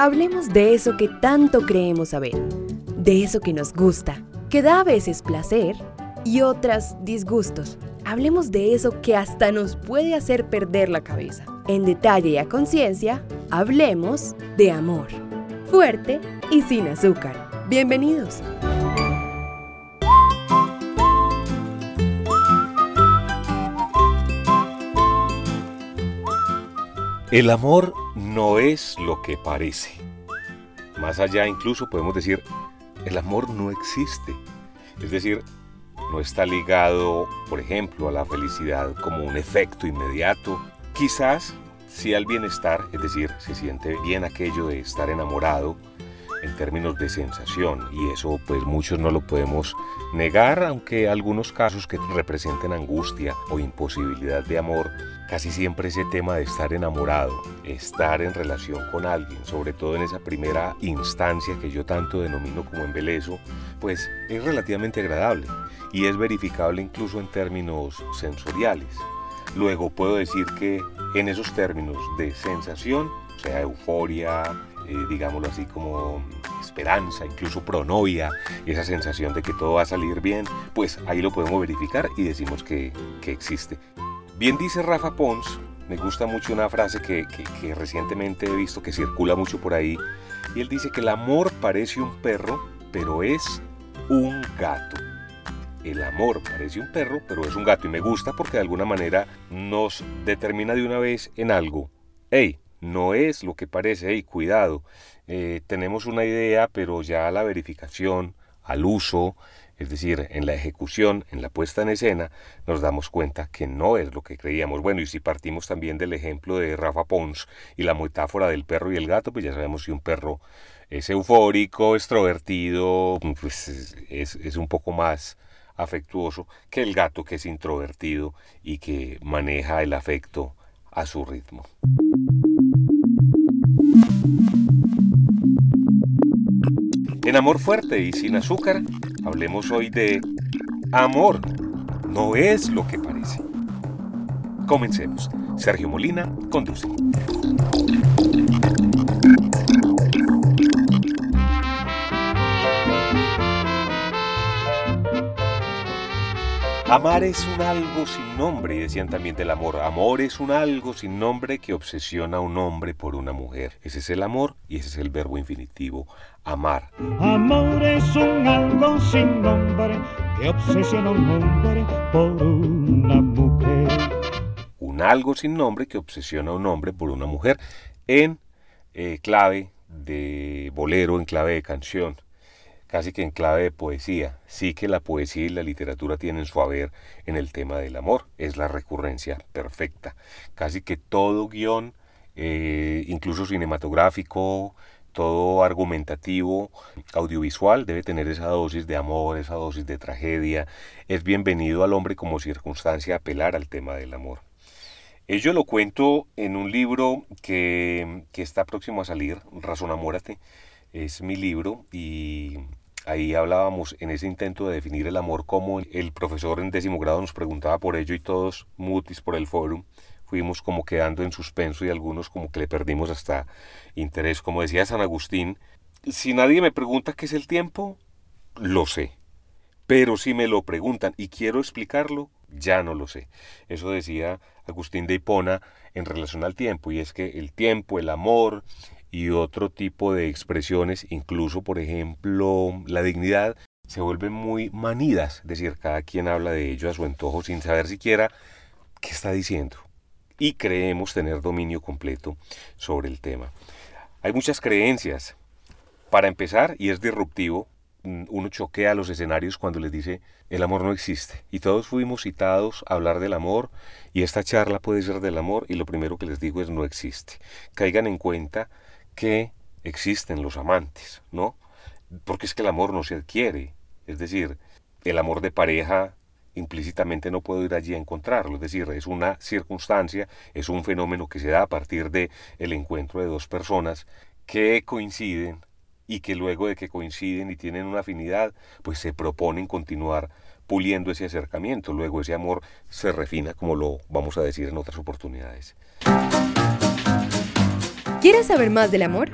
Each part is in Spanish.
Hablemos de eso que tanto creemos saber, de eso que nos gusta, que da a veces placer y otras disgustos. Hablemos de eso que hasta nos puede hacer perder la cabeza. En detalle y a conciencia, hablemos de amor. Fuerte y sin azúcar. Bienvenidos. El amor no es lo que parece. Más allá incluso podemos decir, el amor no existe. Es decir, no está ligado, por ejemplo, a la felicidad como un efecto inmediato. Quizás sí al bienestar, es decir, se siente bien aquello de estar enamorado, en términos de sensación y eso pues muchos no lo podemos negar, aunque algunos casos que representen angustia o imposibilidad de amor, casi siempre ese tema de estar enamorado, estar en relación con alguien, sobre todo en esa primera instancia que yo tanto denomino como embelezo, pues es relativamente agradable y es verificable incluso en términos sensoriales. Luego puedo decir que en esos términos de sensación, sea, euforia, eh, digámoslo así, como esperanza, incluso pronoia, esa sensación de que todo va a salir bien, pues ahí lo podemos verificar y decimos que, que existe. Bien dice Rafa Pons, me gusta mucho una frase que, que, que recientemente he visto que circula mucho por ahí, y él dice que el amor parece un perro, pero es un gato. El amor parece un perro, pero es un gato y me gusta porque de alguna manera nos determina de una vez en algo. Hey, no es lo que parece, y cuidado, eh, tenemos una idea, pero ya la verificación, al uso, es decir, en la ejecución, en la puesta en escena, nos damos cuenta que no es lo que creíamos. Bueno, y si partimos también del ejemplo de Rafa Pons y la metáfora del perro y el gato, pues ya sabemos si un perro es eufórico, extrovertido, pues es, es un poco más afectuoso que el gato que es introvertido y que maneja el afecto a su ritmo. En Amor Fuerte y Sin Azúcar, hablemos hoy de amor. No es lo que parece. Comencemos. Sergio Molina conduce. Amar es un algo sin nombre, y decían también del amor. Amor es un algo sin nombre que obsesiona a un hombre por una mujer. Ese es el amor y ese es el verbo infinitivo, amar. Amor es un algo sin nombre que obsesiona a un hombre por una mujer. Un algo sin nombre que obsesiona a un hombre por una mujer en eh, clave de bolero, en clave de canción casi que en clave de poesía. Sí que la poesía y la literatura tienen su haber en el tema del amor, es la recurrencia perfecta. Casi que todo guion, eh, incluso cinematográfico, todo argumentativo, audiovisual, debe tener esa dosis de amor, esa dosis de tragedia. Es bienvenido al hombre como circunstancia apelar al tema del amor. Ello lo cuento en un libro que, que está próximo a salir, Razón Amórate. Es mi libro y Ahí hablábamos en ese intento de definir el amor como el profesor en décimo grado nos preguntaba por ello y todos mutis por el foro fuimos como quedando en suspenso y algunos como que le perdimos hasta interés. Como decía San Agustín, si nadie me pregunta qué es el tiempo, lo sé. Pero si me lo preguntan y quiero explicarlo, ya no lo sé. Eso decía Agustín de Hipona en relación al tiempo, y es que el tiempo, el amor, y otro tipo de expresiones, incluso por ejemplo la dignidad, se vuelven muy manidas, es decir, cada quien habla de ello a su antojo sin saber siquiera qué está diciendo. Y creemos tener dominio completo sobre el tema. Hay muchas creencias. Para empezar, y es disruptivo, mm, uno choquea los escenarios cuando les dice el amor no existe. Y todos fuimos citados a hablar del amor y esta charla puede ser del amor y lo primero que les digo es no existe. Caigan en cuenta que existen los amantes, ¿no? Porque es que el amor no se adquiere, es decir, el amor de pareja implícitamente no puedo ir allí a encontrarlo, es decir, es una circunstancia, es un fenómeno que se da a partir de el encuentro de dos personas que coinciden y que luego de que coinciden y tienen una afinidad, pues se proponen continuar puliendo ese acercamiento, luego ese amor se refina como lo vamos a decir en otras oportunidades. ¿Quieres saber más del amor?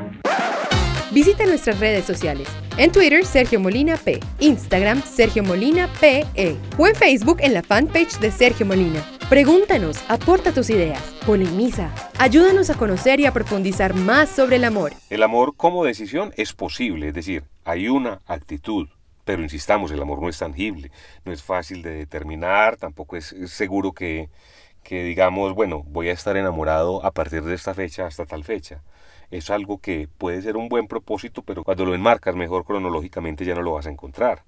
Visita nuestras redes sociales. En Twitter, Sergio Molina P. Instagram, Sergio Molina PE. O en Facebook, en la fanpage de Sergio Molina. Pregúntanos, aporta tus ideas, polemiza, ayúdanos a conocer y a profundizar más sobre el amor. El amor como decisión es posible, es decir, hay una actitud, pero insistamos, el amor no es tangible, no es fácil de determinar, tampoco es seguro que, que digamos, bueno, voy a estar enamorado a partir de esta fecha hasta tal fecha es algo que puede ser un buen propósito, pero cuando lo enmarcas mejor cronológicamente ya no lo vas a encontrar.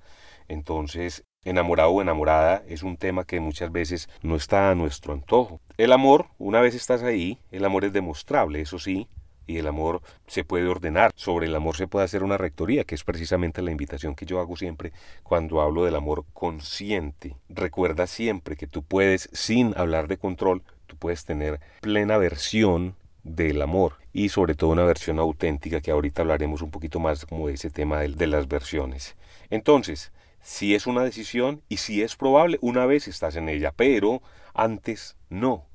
Entonces, enamorado o enamorada es un tema que muchas veces no está a nuestro antojo. El amor, una vez estás ahí, el amor es demostrable, eso sí, y el amor se puede ordenar. Sobre el amor se puede hacer una rectoría, que es precisamente la invitación que yo hago siempre cuando hablo del amor consciente. Recuerda siempre que tú puedes, sin hablar de control, tú puedes tener plena versión del amor y sobre todo una versión auténtica que ahorita hablaremos un poquito más como de ese tema de, las versiones. Entonces, si es una decisión y si es probable, una vez estás en ella, pero antes no.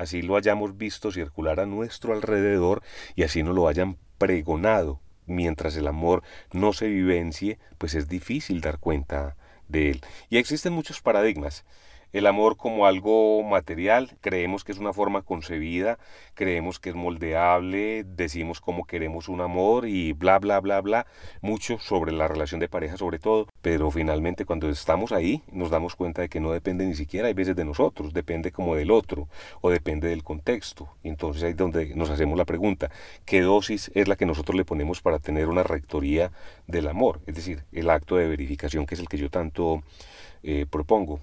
Así lo hayamos visto circular a nuestro alrededor y así no lo hayan pregonado. Mientras el amor no se vivencie, pues es difícil dar cuenta de él. Y existen muchos paradigmas el amor como algo material, creemos que es una forma concebida, creemos que es moldeable, decimos cómo queremos un amor y bla, bla, bla, bla, mucho sobre la relación de pareja sobre todo, pero finalmente cuando estamos ahí nos damos cuenta de que no depende ni siquiera hay veces de nosotros, depende como del otro o depende del contexto. Entonces ahí es donde nos hacemos la pregunta, ¿qué dosis es la que nosotros le ponemos para tener una rectoría del amor? Es decir, el acto de verificación que es el que yo tanto eh, propongo.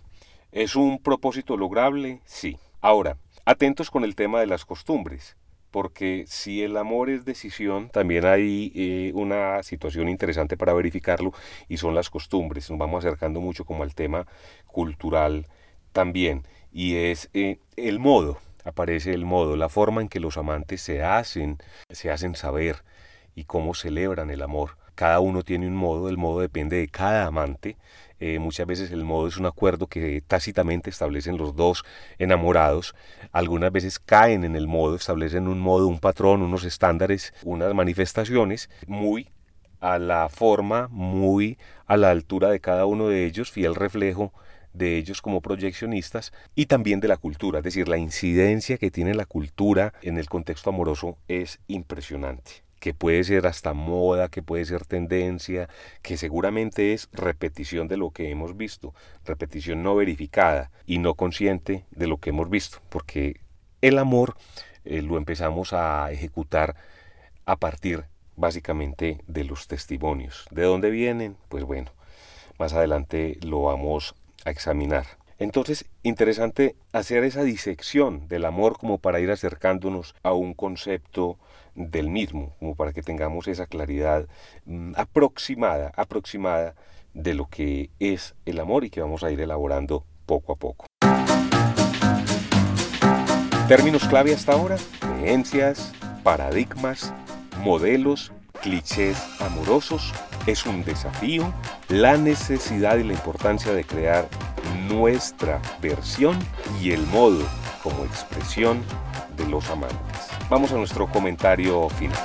¿Es un propósito lograble? Sí. Ahora, atentos con el tema de las costumbres, porque si el amor es decisión, también hay eh, una situación interesante para verificarlo y son las costumbres. Nos vamos acercando mucho como al tema cultural también, y es eh, el modo, aparece el modo, la forma en que los amantes se hacen, se hacen saber y cómo celebran el amor. Cada uno tiene un modo, el modo depende de cada amante eh, muchas veces el modo es un acuerdo que tácitamente establecen los dos enamorados. Algunas veces caen en el modo, establecen un modo, un patrón, unos estándares, unas manifestaciones muy a la forma, muy a la altura de cada uno de ellos, fiel reflejo de ellos como proyeccionistas y también de la cultura, es decir, la incidencia que tiene la cultura en el contexto amoroso es impresionante que puede ser hasta moda, que puede ser tendencia, que seguramente es repetición de lo que hemos visto, repetición no verificada y no consciente de lo que hemos visto, porque el amor eh, lo empezamos a ejecutar a partir básicamente de los testimonios. ¿De dónde vienen? Pues bueno, más adelante lo vamos a examinar. Entonces, interesante hacer esa disección del amor como para ir acercándonos a un concepto del mismo, como para que tengamos esa claridad mm, aproximada, aproximada de lo que es el amor y que vamos a ir elaborando poco a poco. Términos clave hasta ahora, creencias, paradigmas, modelos, clichés amorosos, es un desafío, la necesidad y la importancia de crear nuestra versión y el modo como expresión de los amantes. Vamos a nuestro comentario final.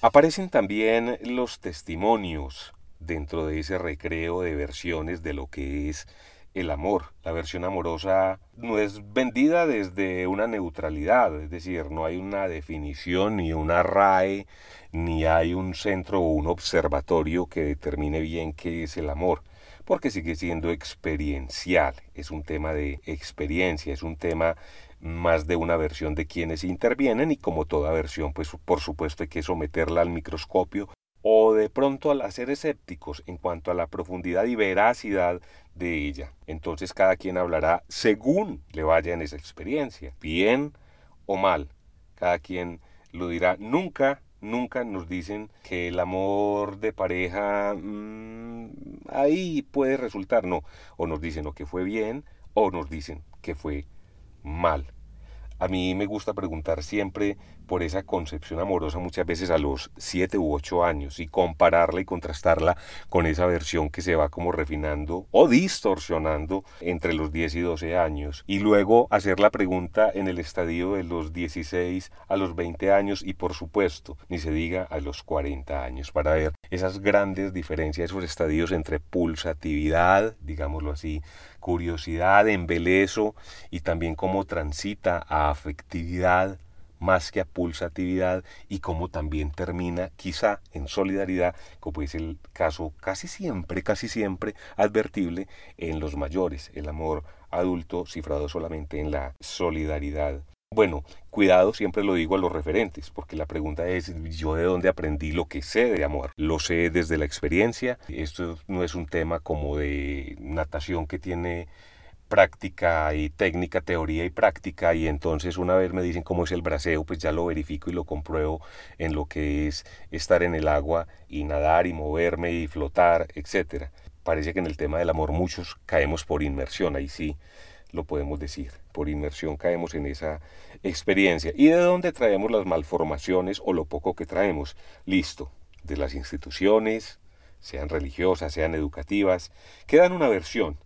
Aparecen también los testimonios dentro de ese recreo de versiones de lo que es el amor. La versión amorosa no es vendida desde una neutralidad, es decir, no hay una definición ni una RAE, ni hay un centro o un observatorio que determine bien qué es el amor porque sigue siendo experiencial, es un tema de experiencia, es un tema más de una versión de quienes intervienen y como toda versión, pues por supuesto hay que someterla al microscopio o de pronto al ser escépticos en cuanto a la profundidad y veracidad de ella. Entonces cada quien hablará según le vaya en esa experiencia, bien o mal. Cada quien lo dirá. Nunca nunca nos dicen que el amor de pareja mm, ahí puede resultar, no, o nos dicen o que fue bien o nos dicen que fue mal. A mí me gusta preguntar siempre por esa concepción amorosa muchas veces a los 7 u 8 años y compararla y contrastarla con esa versión que se va como refinando o distorsionando entre los 10 y 12 años. Y luego hacer la pregunta en el estadio de los 16 a los 20 años y por supuesto ni se diga a los 40 años para ver esas grandes diferencias, esos estadios entre pulsatividad, digámoslo así, curiosidad, embelezo y también cómo transita a afectividad más que a pulsatividad y cómo también termina quizá en solidaridad, como es el caso casi siempre, casi siempre advertible en los mayores, el amor adulto cifrado solamente en la solidaridad. Bueno, cuidado, siempre lo digo a los referentes, porque la pregunta es, ¿yo de dónde aprendí lo que sé de amor? Lo sé desde la experiencia, esto no es un tema como de natación que tiene práctica y técnica, teoría y práctica, y entonces una vez me dicen cómo es el braseo, pues ya lo verifico y lo compruebo en lo que es estar en el agua y nadar y moverme y flotar, etc. Parece que en el tema del amor muchos caemos por inmersión, ahí sí lo podemos decir, por inmersión caemos en esa experiencia. ¿Y de dónde traemos las malformaciones o lo poco que traemos? Listo, de las instituciones, sean religiosas, sean educativas, que dan una versión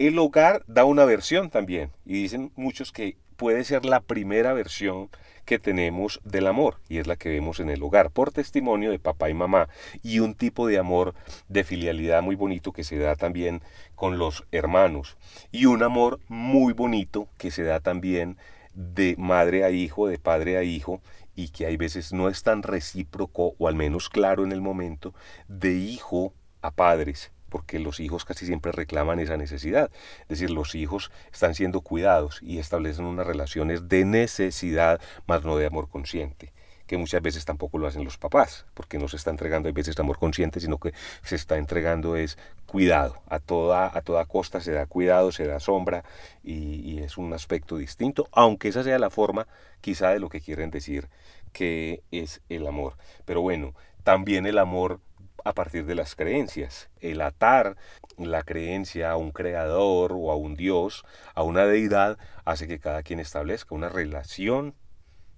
el hogar da una versión también y dicen muchos que puede ser la primera versión que tenemos del amor y es la que vemos en el hogar por testimonio de papá y mamá y un tipo de amor de filialidad muy bonito que se da también con los hermanos y un amor muy bonito que se da también de madre a hijo, de padre a hijo y que hay veces no es tan recíproco o al menos claro en el momento de hijo a padres porque los hijos casi siempre reclaman esa necesidad. Es decir, los hijos están siendo cuidados y establecen unas relaciones de necesidad, más no de amor consciente que muchas veces tampoco lo hacen los papás, porque no se está entregando a veces amor consciente, sino que se está entregando es cuidado, a toda, a toda costa se da cuidado, se da sombra y, y es un aspecto distinto, aunque esa sea la forma quizá de lo que quieren decir que es el amor. Pero bueno, también el amor a partir de las creencias. El atar la creencia a un creador o a un dios, a una deidad, hace que cada quien establezca una relación,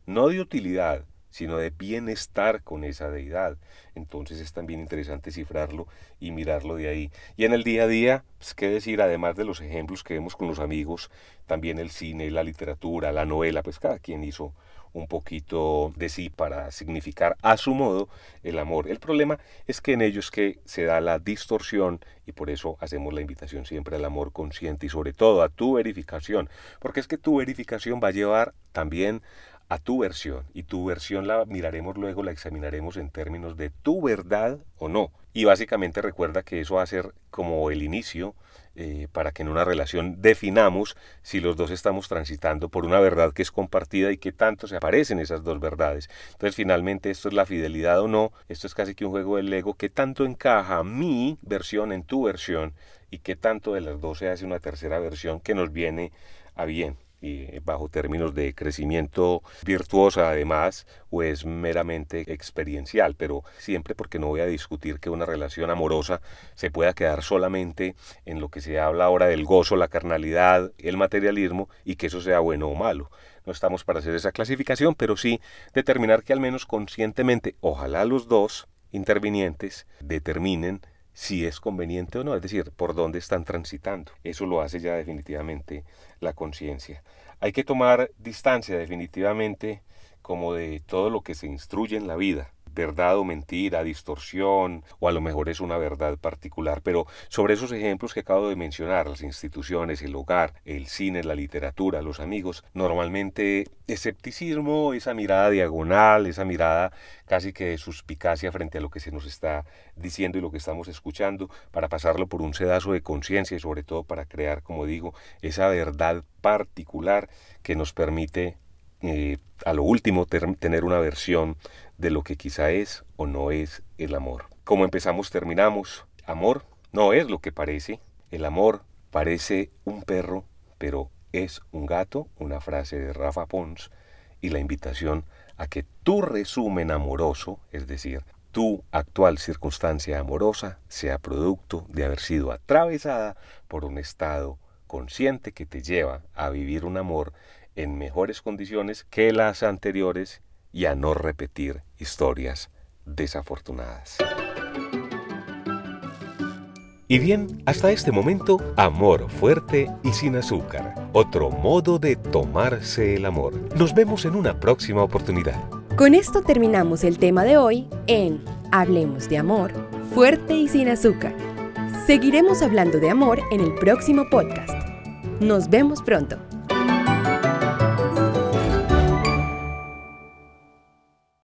no de utilidad, sino de bienestar con esa deidad. Entonces es también interesante cifrarlo y mirarlo de ahí. Y en el día a día, pues, qué decir, además de los ejemplos que vemos con los amigos, también el cine, la literatura, la novela, pues cada quien hizo un poquito de sí para significar a su modo el amor. El problema es que en ellos que se da la distorsión y por eso hacemos la invitación siempre al amor consciente y sobre todo a tu verificación, porque es que tu verificación va a llevar también tu versión y tu versión la miraremos luego, la examinaremos en términos de tu verdad o no. Y básicamente recuerda que eso va a ser como el inicio eh, para que en una relación definamos si los dos estamos transitando por una verdad que es compartida y que tanto se aparecen esas dos verdades. Entonces finalmente esto es la fidelidad o no, esto es casi que un juego del ego, que tanto encaja mi versión en tu versión y que tanto de las dos se hace una tercera versión que nos viene a bien y bajo términos de crecimiento virtuosa además o es meramente experiencial, pero siempre porque no voy a discutir que una relación amorosa se pueda quedar solamente en lo que se habla ahora del gozo, la carnalidad, el materialismo y que eso sea bueno o malo. No estamos para hacer esa clasificación, pero sí determinar que al menos conscientemente, ojalá los dos intervinientes determinen si es conveniente o no, es decir, por dónde están transitando. Eso lo hace ya definitivamente la conciencia. Hay que tomar distancia definitivamente como de todo lo que se instruye en la vida verdad o mentira, distorsión, o a lo mejor es una verdad particular, pero sobre esos ejemplos que acabo de mencionar, las instituciones, el hogar, el cine, la literatura, los amigos, normalmente escepticismo, esa mirada diagonal, esa mirada casi que de suspicacia frente a lo que se nos está diciendo y lo que estamos escuchando, para pasarlo por un sedazo de conciencia y sobre todo para crear, como digo, esa verdad particular que nos permite eh, a lo último tener una versión de lo que quizá es o no es el amor. Como empezamos, terminamos. Amor no es lo que parece. El amor parece un perro, pero es un gato, una frase de Rafa Pons, y la invitación a que tu resumen amoroso, es decir, tu actual circunstancia amorosa, sea producto de haber sido atravesada por un estado consciente que te lleva a vivir un amor en mejores condiciones que las anteriores y a no repetir historias desafortunadas. Y bien, hasta este momento, amor fuerte y sin azúcar. Otro modo de tomarse el amor. Nos vemos en una próxima oportunidad. Con esto terminamos el tema de hoy en Hablemos de amor, fuerte y sin azúcar. Seguiremos hablando de amor en el próximo podcast. Nos vemos pronto.